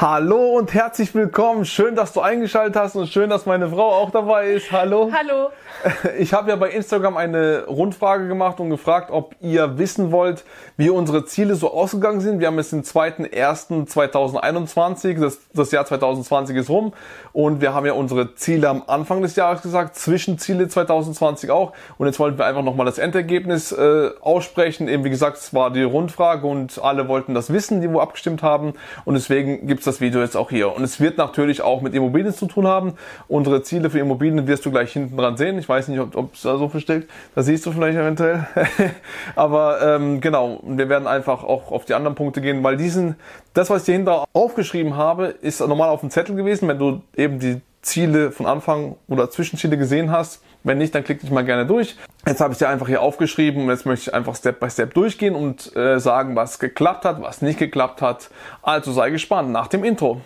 Hallo und herzlich willkommen. Schön, dass du eingeschaltet hast und schön, dass meine Frau auch dabei ist. Hallo. Hallo. Ich habe ja bei Instagram eine Rundfrage gemacht und gefragt, ob ihr wissen wollt, wie unsere Ziele so ausgegangen sind. Wir haben jetzt den 2.1.2021, das, das Jahr 2020 ist rum und wir haben ja unsere Ziele am Anfang des Jahres gesagt, Zwischenziele 2020 auch und jetzt wollten wir einfach nochmal das Endergebnis äh, aussprechen. Eben wie gesagt, es war die Rundfrage und alle wollten das wissen, die wo abgestimmt haben und deswegen gibt's das Video jetzt auch hier. Und es wird natürlich auch mit Immobilien zu tun haben. Unsere Ziele für Immobilien wirst du gleich hinten dran sehen. Ich weiß nicht, ob es da so versteckt. Da siehst du vielleicht eventuell. Aber ähm, genau, wir werden einfach auch auf die anderen Punkte gehen, weil diesen, das, was ich hier hinter aufgeschrieben habe, ist normal auf dem Zettel gewesen. Wenn du eben die Ziele von Anfang oder Zwischenziele gesehen hast. Wenn nicht, dann klick dich mal gerne durch. Jetzt habe ich dir einfach hier aufgeschrieben und jetzt möchte ich einfach Step by Step durchgehen und äh, sagen, was geklappt hat, was nicht geklappt hat. Also sei gespannt nach dem Intro.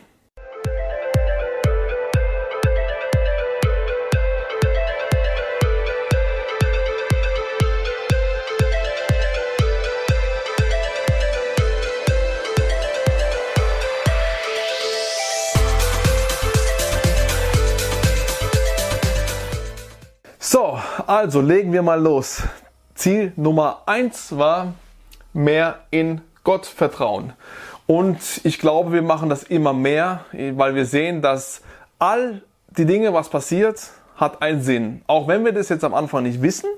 So, also legen wir mal los. Ziel Nummer eins war mehr in Gott vertrauen. Und ich glaube, wir machen das immer mehr, weil wir sehen, dass all die Dinge, was passiert, hat einen Sinn. Auch wenn wir das jetzt am Anfang nicht wissen,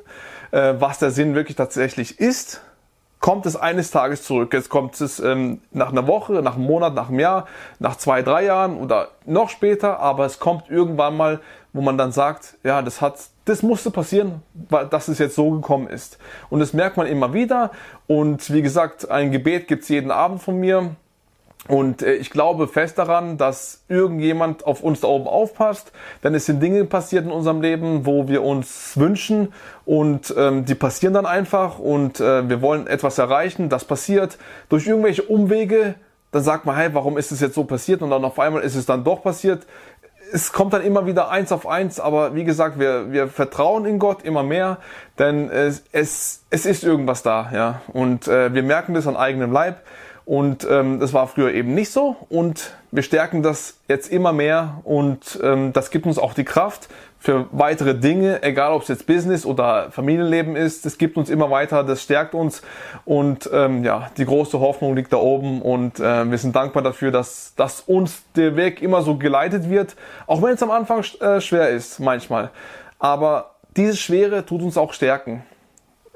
äh, was der Sinn wirklich tatsächlich ist, kommt es eines Tages zurück. Jetzt kommt es ähm, nach einer Woche, nach einem Monat, nach einem Jahr, nach zwei, drei Jahren oder noch später, aber es kommt irgendwann mal, wo man dann sagt, ja, das hat das musste passieren, weil dass es jetzt so gekommen ist. Und das merkt man immer wieder. Und wie gesagt, ein Gebet gibt's jeden Abend von mir. Und äh, ich glaube fest daran, dass irgendjemand auf uns da oben aufpasst, denn es sind Dinge passiert in unserem Leben, wo wir uns wünschen und ähm, die passieren dann einfach und äh, wir wollen etwas erreichen, das passiert durch irgendwelche Umwege, dann sagt man, hey, warum ist es jetzt so passiert und dann auf einmal ist es dann doch passiert es kommt dann immer wieder eins auf eins, aber wie gesagt, wir, wir vertrauen in Gott immer mehr, denn es, es, es ist irgendwas da, ja. Und äh, wir merken das an eigenem Leib. Und ähm, das war früher eben nicht so. Und wir stärken das jetzt immer mehr und ähm, das gibt uns auch die Kraft für weitere Dinge, egal ob es jetzt Business oder Familienleben ist. Das gibt uns immer weiter, das stärkt uns und ähm, ja, die große Hoffnung liegt da oben und äh, wir sind dankbar dafür, dass, dass uns der Weg immer so geleitet wird, auch wenn es am Anfang äh, schwer ist manchmal. Aber diese Schwere tut uns auch stärken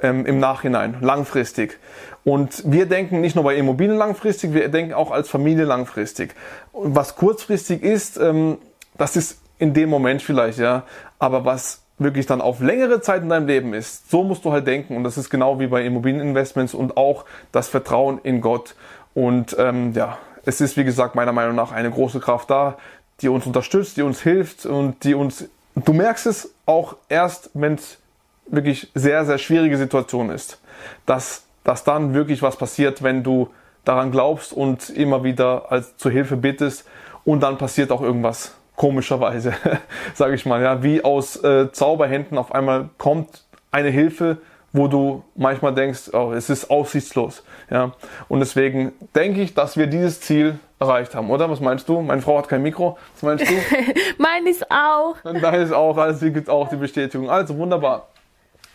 ähm, im Nachhinein, langfristig. Und wir denken nicht nur bei Immobilien langfristig, wir denken auch als Familie langfristig. Und was kurzfristig ist, ähm, das ist in dem Moment vielleicht, ja. Aber was wirklich dann auf längere Zeit in deinem Leben ist, so musst du halt denken. Und das ist genau wie bei Immobilieninvestments und auch das Vertrauen in Gott. Und ähm, ja, es ist wie gesagt meiner Meinung nach eine große Kraft da, die uns unterstützt, die uns hilft und die uns. Du merkst es auch erst, wenn es wirklich sehr, sehr schwierige Situation ist, dass dass dann wirklich was passiert, wenn du daran glaubst und immer wieder als zur Hilfe bittest und dann passiert auch irgendwas komischerweise, sage ich mal, ja, wie aus äh, Zauberhänden auf einmal kommt eine Hilfe, wo du manchmal denkst, oh, es ist aussichtslos, ja. Und deswegen denke ich, dass wir dieses Ziel erreicht haben, oder? Was meinst du? Meine Frau hat kein Mikro. Was meinst du? Mein ist auch. Dein ist auch, also gibt auch die Bestätigung. Also wunderbar.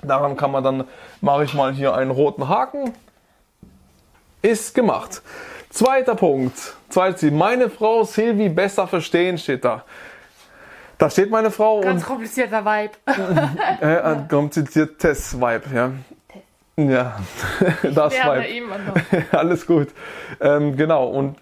Daran kann man dann, mache ich mal hier einen roten Haken. Ist gemacht. Zweiter Punkt. Zweites Ziel. Meine Frau Silvi besser verstehen steht da. Da steht meine Frau Ganz und. komplizierter Vibe. äh, kompliziertes Vibe, ja. Ja, das Vibe. Alles gut. Ähm, genau. Und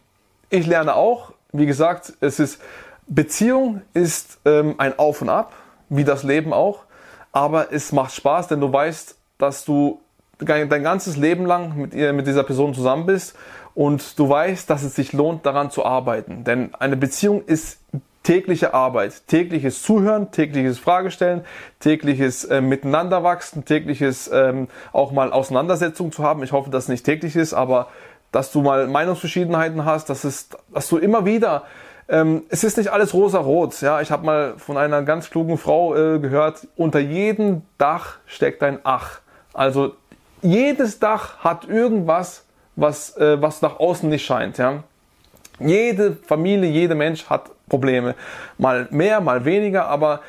ich lerne auch, wie gesagt, es ist, Beziehung ist ähm, ein Auf und Ab wie das Leben auch. Aber es macht Spaß, denn du weißt, dass du dein ganzes Leben lang mit, ihr, mit dieser Person zusammen bist und du weißt, dass es sich lohnt, daran zu arbeiten. Denn eine Beziehung ist tägliche Arbeit, tägliches Zuhören, tägliches Fragestellen, tägliches äh, Miteinanderwachsen, tägliches ähm, auch mal Auseinandersetzung zu haben. Ich hoffe, dass es nicht täglich ist, aber dass du mal Meinungsverschiedenheiten hast, dass, es, dass du immer wieder ähm, es ist nicht alles rosa-rot. Ja, ich habe mal von einer ganz klugen Frau äh, gehört: Unter jedem Dach steckt ein Ach. Also jedes Dach hat irgendwas, was äh, was nach außen nicht scheint. Ja, jede Familie, jeder Mensch hat Probleme. Mal mehr, mal weniger, aber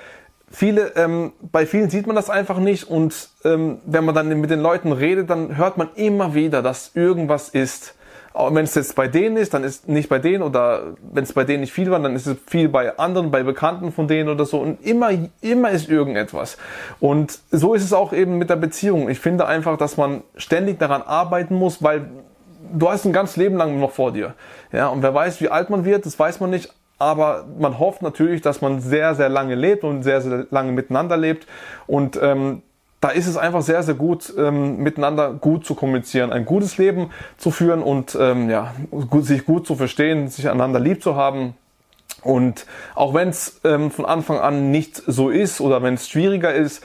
viele, ähm, bei vielen sieht man das einfach nicht und ähm, wenn man dann mit den Leuten redet, dann hört man immer wieder, dass irgendwas ist. Wenn es jetzt bei denen ist, dann ist nicht bei denen oder wenn es bei denen nicht viel war, dann ist es viel bei anderen, bei Bekannten von denen oder so und immer, immer ist irgendetwas. Und so ist es auch eben mit der Beziehung. Ich finde einfach, dass man ständig daran arbeiten muss, weil du hast ein ganzes Leben lang noch vor dir. Ja, und wer weiß, wie alt man wird, das weiß man nicht. Aber man hofft natürlich, dass man sehr, sehr lange lebt und sehr, sehr lange miteinander lebt. Und ähm, da ist es einfach sehr, sehr gut, ähm, miteinander gut zu kommunizieren, ein gutes Leben zu führen und ähm, ja, gut, sich gut zu verstehen, sich einander lieb zu haben. Und auch wenn es ähm, von Anfang an nicht so ist oder wenn es schwieriger ist,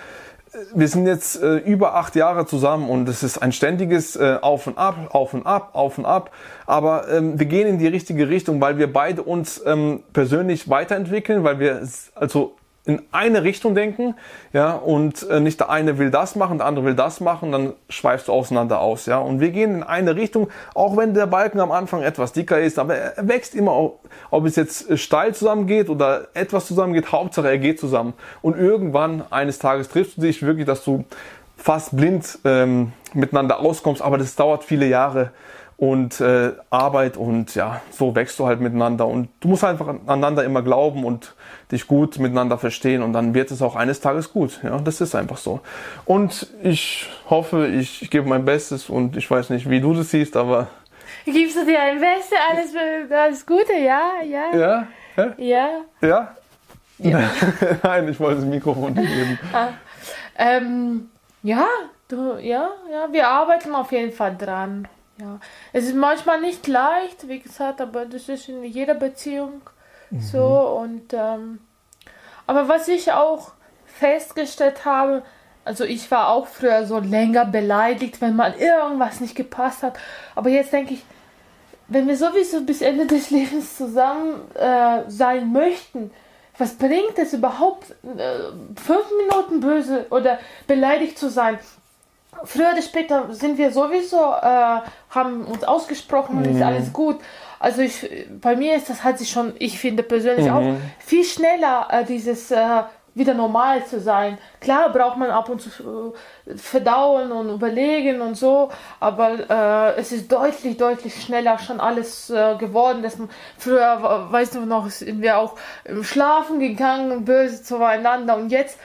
wir sind jetzt äh, über acht Jahre zusammen und es ist ein ständiges äh, Auf und Ab, Auf und Ab, Auf und Ab. Aber ähm, wir gehen in die richtige Richtung, weil wir beide uns ähm, persönlich weiterentwickeln, weil wir also in eine Richtung denken, ja, und äh, nicht der eine will das machen, der andere will das machen, dann schweifst du auseinander aus, ja. Und wir gehen in eine Richtung, auch wenn der Balken am Anfang etwas dicker ist, aber er wächst immer, ob es jetzt steil zusammengeht oder etwas zusammengeht, Hauptsache er geht zusammen. Und irgendwann eines Tages triffst du dich wirklich, dass du fast blind ähm, miteinander auskommst, aber das dauert viele Jahre und äh, Arbeit und ja, so wächst du halt miteinander und du musst einfach aneinander immer glauben und dich gut miteinander verstehen und dann wird es auch eines Tages gut. Ja, das ist einfach so. Und ich hoffe, ich, ich gebe mein Bestes und ich weiß nicht, wie du das siehst, aber Gibst du dir ein Bestes, alles, alles Gute, ja, ja. Ja? Hä? Ja. Ja? ja. Nein, ich wollte das Mikrofon geben. Ah, ähm, ja, du, ja, ja, wir arbeiten auf jeden Fall dran. Ja, es ist manchmal nicht leicht, wie gesagt, aber das ist in jeder Beziehung mhm. so. Und ähm, aber was ich auch festgestellt habe, also ich war auch früher so länger beleidigt, wenn mal irgendwas nicht gepasst hat. Aber jetzt denke ich, wenn wir sowieso bis Ende des Lebens zusammen äh, sein möchten, was bringt es überhaupt, äh, fünf Minuten böse oder beleidigt zu sein? Früher oder später sind wir sowieso, äh, haben uns ausgesprochen und mhm. ist alles gut. Also ich, bei mir ist das halt sich schon, ich finde persönlich mhm. auch viel schneller äh, dieses äh, wieder normal zu sein. Klar braucht man ab und zu äh, verdauen und überlegen und so, aber äh, es ist deutlich, deutlich schneller schon alles äh, geworden. Dass man, früher, weißt du noch, sind wir auch schlafen gegangen, böse zueinander und jetzt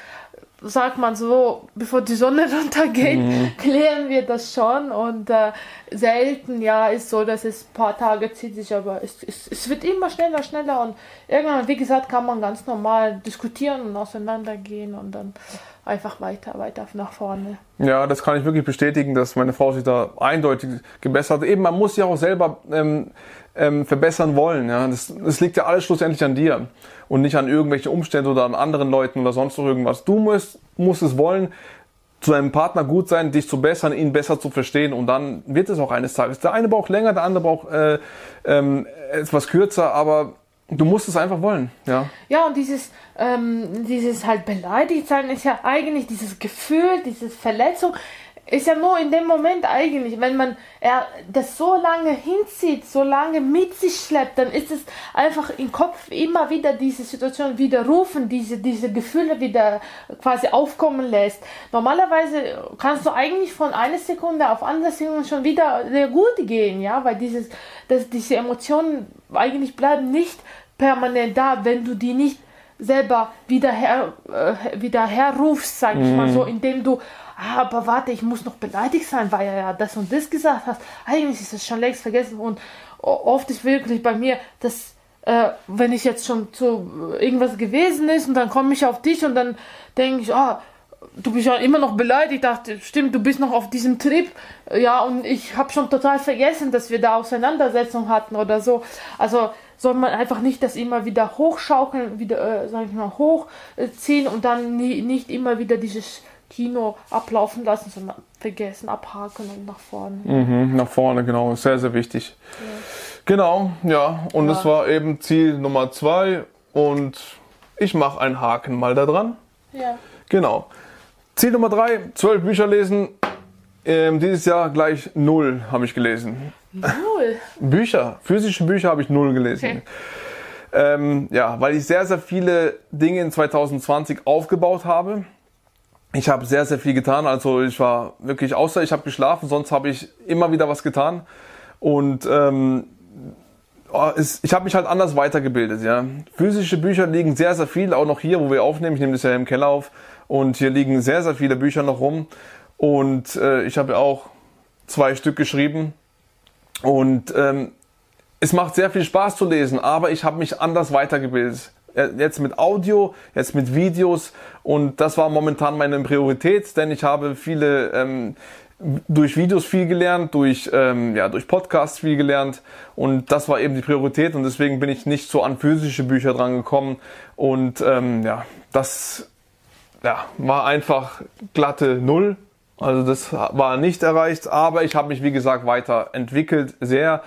sagt man so, bevor die Sonne runtergeht, mhm. klären wir das schon. Und äh, selten, ja, ist so, dass es ein paar Tage zieht sich, aber es, es, es wird immer schneller, schneller. Und irgendwann, wie gesagt, kann man ganz normal diskutieren und auseinandergehen und dann einfach weiter, weiter nach vorne. Ja, das kann ich wirklich bestätigen, dass meine Frau sich da eindeutig gebessert hat. Eben, man muss ja auch selber ähm, ähm, verbessern wollen. Ja? Das, das liegt ja alles schlussendlich an dir und nicht an irgendwelche Umstände oder an anderen Leuten oder sonst noch irgendwas. Du musst, musst es wollen, zu deinem Partner gut sein, dich zu bessern, ihn besser zu verstehen und dann wird es auch eines Tages. Der eine braucht länger, der andere braucht äh, ähm, etwas kürzer, aber du musst es einfach wollen, ja. Ja, und dieses, ähm, dieses halt beleidigt sein ist ja eigentlich dieses Gefühl, diese Verletzung ist ja nur in dem Moment eigentlich, wenn man er das so lange hinzieht, so lange mit sich schleppt, dann ist es einfach im Kopf immer wieder diese Situation widerrufen, diese, diese Gefühle wieder quasi aufkommen lässt. Normalerweise kannst du eigentlich von einer Sekunde auf andere Sekunde schon wieder sehr gut gehen, ja, weil dieses, dass diese Emotionen eigentlich bleiben nicht permanent da, wenn du die nicht selber wieder her, äh, wieder herrufst, sag ich mm. mal so, mhm. indem du ah, aber warte, ich muss noch beleidigt sein, weil er ja das und das gesagt hat. Eigentlich ist es schon längst vergessen und oft ist wirklich bei mir, dass äh, wenn ich jetzt schon zu irgendwas gewesen ist und dann komme ich auf dich und dann denke ich, ah, du bist ja immer noch beleidigt. Ich dachte, stimmt, du bist noch auf diesem Trip. Ja, und ich habe schon total vergessen, dass wir da Auseinandersetzung hatten oder so. Also soll man einfach nicht das immer wieder hochschaukeln, wieder, äh, sag ich mal, hochziehen und dann nie, nicht immer wieder dieses Kino ablaufen lassen, sondern vergessen, abhaken und nach vorne. Mhm, nach vorne, genau. Sehr, sehr wichtig. Ja. Genau, ja. Und ja. das war eben Ziel Nummer zwei. Und ich mache einen Haken mal da dran. Ja. Genau. Ziel Nummer drei, zwölf Bücher lesen. Ähm, dieses Jahr gleich null habe ich gelesen. Null? Bücher, physische Bücher habe ich null gelesen. Okay. Ähm, ja, weil ich sehr, sehr viele Dinge in 2020 aufgebaut habe. Ich habe sehr, sehr viel getan. Also ich war wirklich, außer ich habe geschlafen, sonst habe ich immer wieder was getan. Und ähm, oh, ich habe mich halt anders weitergebildet. Ja. Physische Bücher liegen sehr, sehr viel, auch noch hier, wo wir aufnehmen. Ich nehme das ja im Keller auf. Und hier liegen sehr, sehr viele Bücher noch rum. Und äh, ich habe auch zwei Stück geschrieben. Und ähm, es macht sehr viel Spaß zu lesen, aber ich habe mich anders weitergebildet. Äh, jetzt mit Audio, jetzt mit Videos. Und das war momentan meine Priorität, denn ich habe viele ähm, durch Videos viel gelernt, durch, ähm, ja, durch Podcasts viel gelernt. Und das war eben die Priorität. Und deswegen bin ich nicht so an physische Bücher dran gekommen und ähm, ja, das ja, war einfach glatte Null. Also das war nicht erreicht, aber ich habe mich wie gesagt weiterentwickelt, sehr.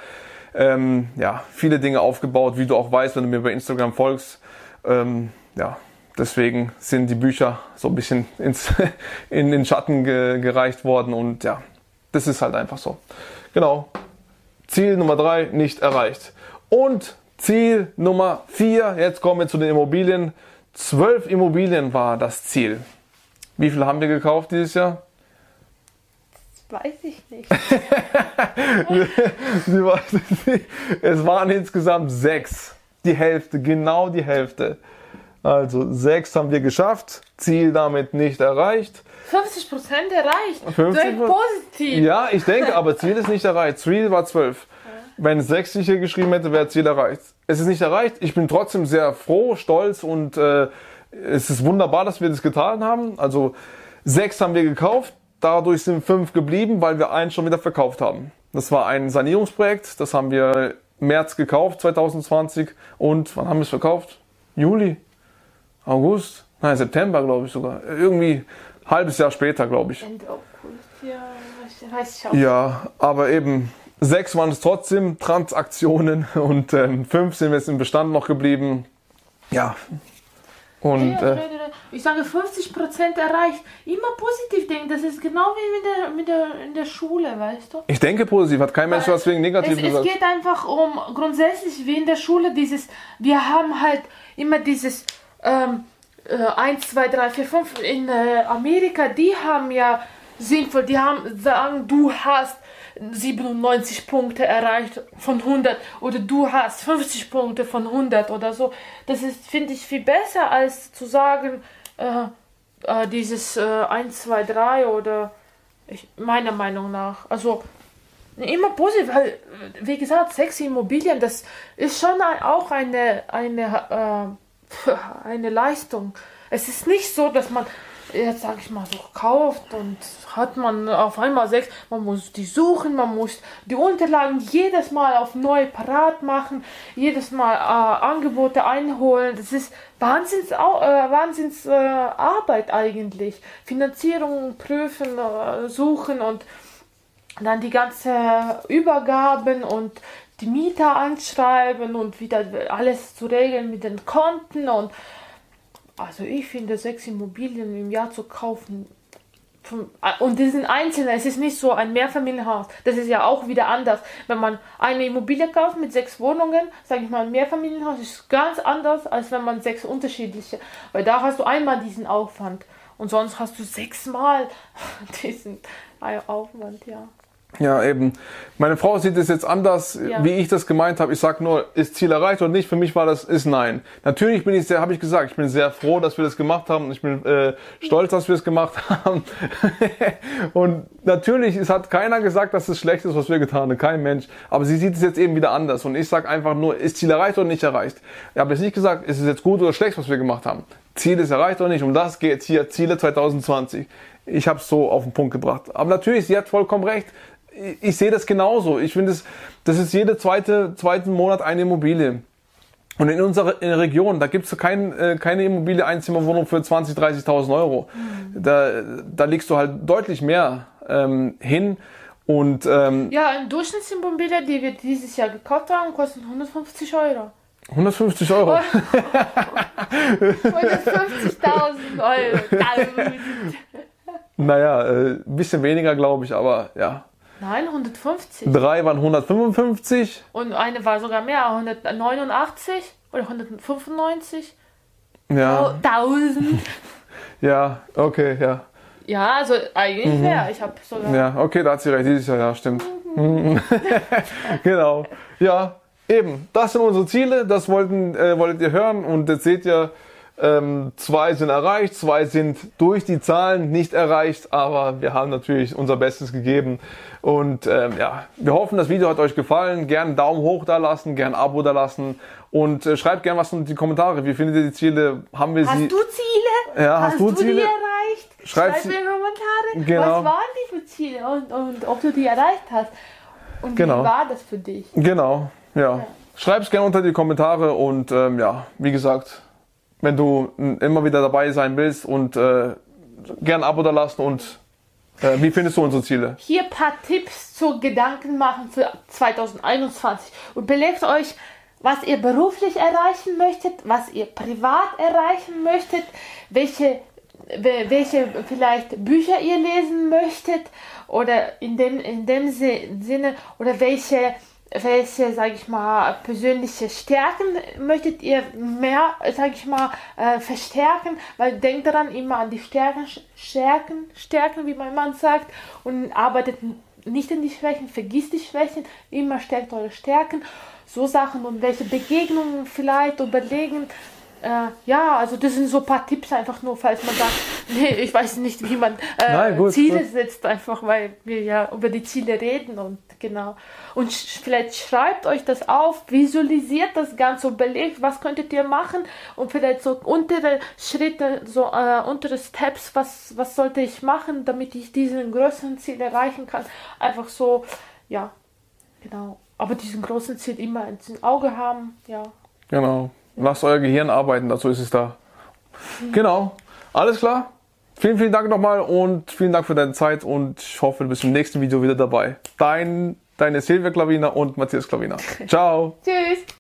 Ähm, ja, viele Dinge aufgebaut, wie du auch weißt, wenn du mir bei Instagram folgst. Ähm, ja, deswegen sind die Bücher so ein bisschen ins, in den Schatten ge, gereicht worden und ja, das ist halt einfach so. Genau. Ziel Nummer drei nicht erreicht. Und Ziel Nummer vier, jetzt kommen wir zu den Immobilien. Zwölf Immobilien war das Ziel. Wie viele haben wir gekauft dieses Jahr? Weiß ich nicht. es waren insgesamt sechs. Die Hälfte, genau die Hälfte. Also sechs haben wir geschafft, Ziel damit nicht erreicht. 50 Prozent erreicht. 50 positiv. Ja, ich denke, aber Ziel ist nicht erreicht. Ziel war 12. Wenn es sechs hier geschrieben hätte, wäre Ziel erreicht. Es ist nicht erreicht. Ich bin trotzdem sehr froh, stolz und äh, es ist wunderbar, dass wir das getan haben. Also sechs haben wir gekauft. Dadurch sind fünf geblieben, weil wir einen schon wieder verkauft haben. Das war ein Sanierungsprojekt. Das haben wir März gekauft, 2020. Und wann haben wir es verkauft? Juli? August, nein, September, glaube ich sogar. Irgendwie ein halbes Jahr später, glaube ich. Ende August, ja, weiß ich auch. Ja, aber eben sechs waren es trotzdem Transaktionen und ähm, fünf sind jetzt im Bestand noch geblieben. Ja. Und, ja, äh, ich sage 50% erreicht. Immer positiv denken. Das ist genau wie mit der, mit der, in der Schule, weißt du? Ich denke positiv. Hat kein Mensch was wegen negativ es, gesagt. Es geht einfach um grundsätzlich wie in der Schule dieses. Wir haben halt immer dieses ähm, äh, 1, 2, 3, 4, 5 in äh, Amerika, die haben ja sinnvoll, die haben sagen, du hast 97 Punkte erreicht von 100 oder du hast 50 Punkte von 100 oder so. Das ist, finde ich, viel besser als zu sagen, äh, äh, dieses äh, 1, 2, 3 oder ich, meiner Meinung nach. Also immer positiv, weil, wie gesagt, sexy Immobilien, das ist schon auch eine, eine äh, eine Leistung. Es ist nicht so, dass man jetzt sage ich mal so kauft und hat man auf einmal sechs, man muss die suchen, man muss die Unterlagen jedes Mal auf neu parat machen, jedes Mal äh, Angebote einholen. Das ist Wahnsinns, äh, Wahnsinns äh, Arbeit eigentlich. Finanzierung prüfen, äh, suchen und dann die ganze Übergaben und die Mieter anschreiben und wieder alles zu regeln mit den Konten und also ich finde sechs Immobilien im Jahr zu kaufen und die sind einzelne, es ist nicht so ein Mehrfamilienhaus. Das ist ja auch wieder anders. Wenn man eine Immobilie kauft mit sechs Wohnungen, sage ich mal, ein Mehrfamilienhaus ist ganz anders, als wenn man sechs unterschiedliche. Weil da hast du einmal diesen Aufwand und sonst hast du sechsmal diesen Aufwand, ja. Ja, eben. Meine Frau sieht es jetzt anders, Ja. wie ich das gemeint habe. Ich sag nur, ist Ziel erreicht oder nicht? Für mich war das, ist nein. Natürlich bin ich sehr, habe ich gesagt, ich bin sehr froh, dass wir das gemacht haben. Ich bin äh, stolz, dass wir es gemacht haben. Und natürlich, es hat keiner gesagt, dass es schlecht ist, was wir getan haben. Kein Mensch. Aber sie sieht es jetzt eben wieder anders. Und ich sag einfach nur, ist Ziel erreicht oder nicht erreicht? Ich habe jetzt nicht gesagt, ist es jetzt gut oder schlecht, was wir gemacht haben. Ziel ist erreicht oder nicht. Um das geht hier, Ziele 2020. Ich habe es so auf den Punkt gebracht. Aber natürlich, sie hat vollkommen recht. Ich, ich sehe das genauso. Ich finde, das, das ist jede zweite, zweiten Monat eine Immobilie. Und in unserer in der Region, da gibt's kein, äh, keine Immobilie, Einzimmerwohnung für 20.000, 30.000 Euro. Da, da legst du halt deutlich mehr ähm, hin. Und ähm, Ja, eine Durchschnittsimmobilie, die wir dieses Jahr gekauft haben, kostet 150 Euro. 150 Euro. 150.000 Euro. Naja, äh, ein bisschen weniger, glaube ich, aber ja. Nein, 150. Drei waren 155. Und eine war sogar mehr, 189 oder 195. Ja, 1000. ja, okay, ja. Ja, also eigentlich mehr. Ich habe sogar. Ja, okay, da hat sie recht. Dieses Jahr, ja, stimmt. genau. Ja, eben. Das sind unsere Ziele. Das wollten, äh, wolltet ihr hören. Und jetzt seht ihr, ähm, zwei sind erreicht, zwei sind durch die Zahlen nicht erreicht. Aber wir haben natürlich unser Bestes gegeben. Und ähm, ja, wir hoffen, das Video hat euch gefallen. Gern einen Daumen hoch da lassen, gern ein Abo da lassen. Und äh, schreibt gern was in die Kommentare. Wie findet ihr die Ziele? Haben wir Hast sie? du Ziele? Ja, hast du die Ziele? erreicht? Schreib mir in die Kommentare. Genau. Was waren die für Ziele und, und ob du die erreicht hast. Und Genau. wie war das für dich? Genau, ja. Schreib's gerne unter die Kommentare und ähm, ja, wie gesagt, wenn du immer wieder dabei sein willst und äh, gern ein Abo da lassen und äh, wie findest du unsere Ziele? Hier ein paar Tipps zur Gedanken machen für 2021 und belegt euch, was ihr beruflich erreichen möchtet, was ihr privat erreichen möchtet, welche, we- welche vielleicht Bücher ihr lesen möchtet oder in dem, in dem Si- Sinne oder welche welche, sage ich mal, persönliche Stärken möchtet ihr mehr, sage ich mal, äh, verstärken? Weil denkt daran immer an die Stärken, Stärken, Stärken, wie mein Mann sagt, und arbeitet nicht in die Schwächen, vergisst die Schwächen, immer stärkt eure Stärken. So Sachen und welche Begegnungen vielleicht überlegen. Äh, ja, also das sind so ein paar Tipps einfach nur, falls man sagt, nee, ich weiß nicht, wie man äh, Nein, gut, Ziele gut. setzt, einfach weil wir ja über die Ziele reden und genau. Und sch vielleicht schreibt euch das auf, visualisiert das Ganze, überlegt, was könntet ihr machen und vielleicht so untere Schritte, so äh, untere Steps, was, was sollte ich machen, damit ich diesen größeren Ziel erreichen kann. Einfach so, ja, genau. Aber diesen großen Ziel immer ins Auge haben, ja. Genau. Lasst euer Gehirn arbeiten, dazu ist es da. Genau. Alles klar? Vielen, vielen Dank nochmal und vielen Dank für deine Zeit und ich hoffe, du bist im nächsten Video wieder dabei. Dein, deine Silvia Klavina und Matthias Klavina. Ciao. Tschüss!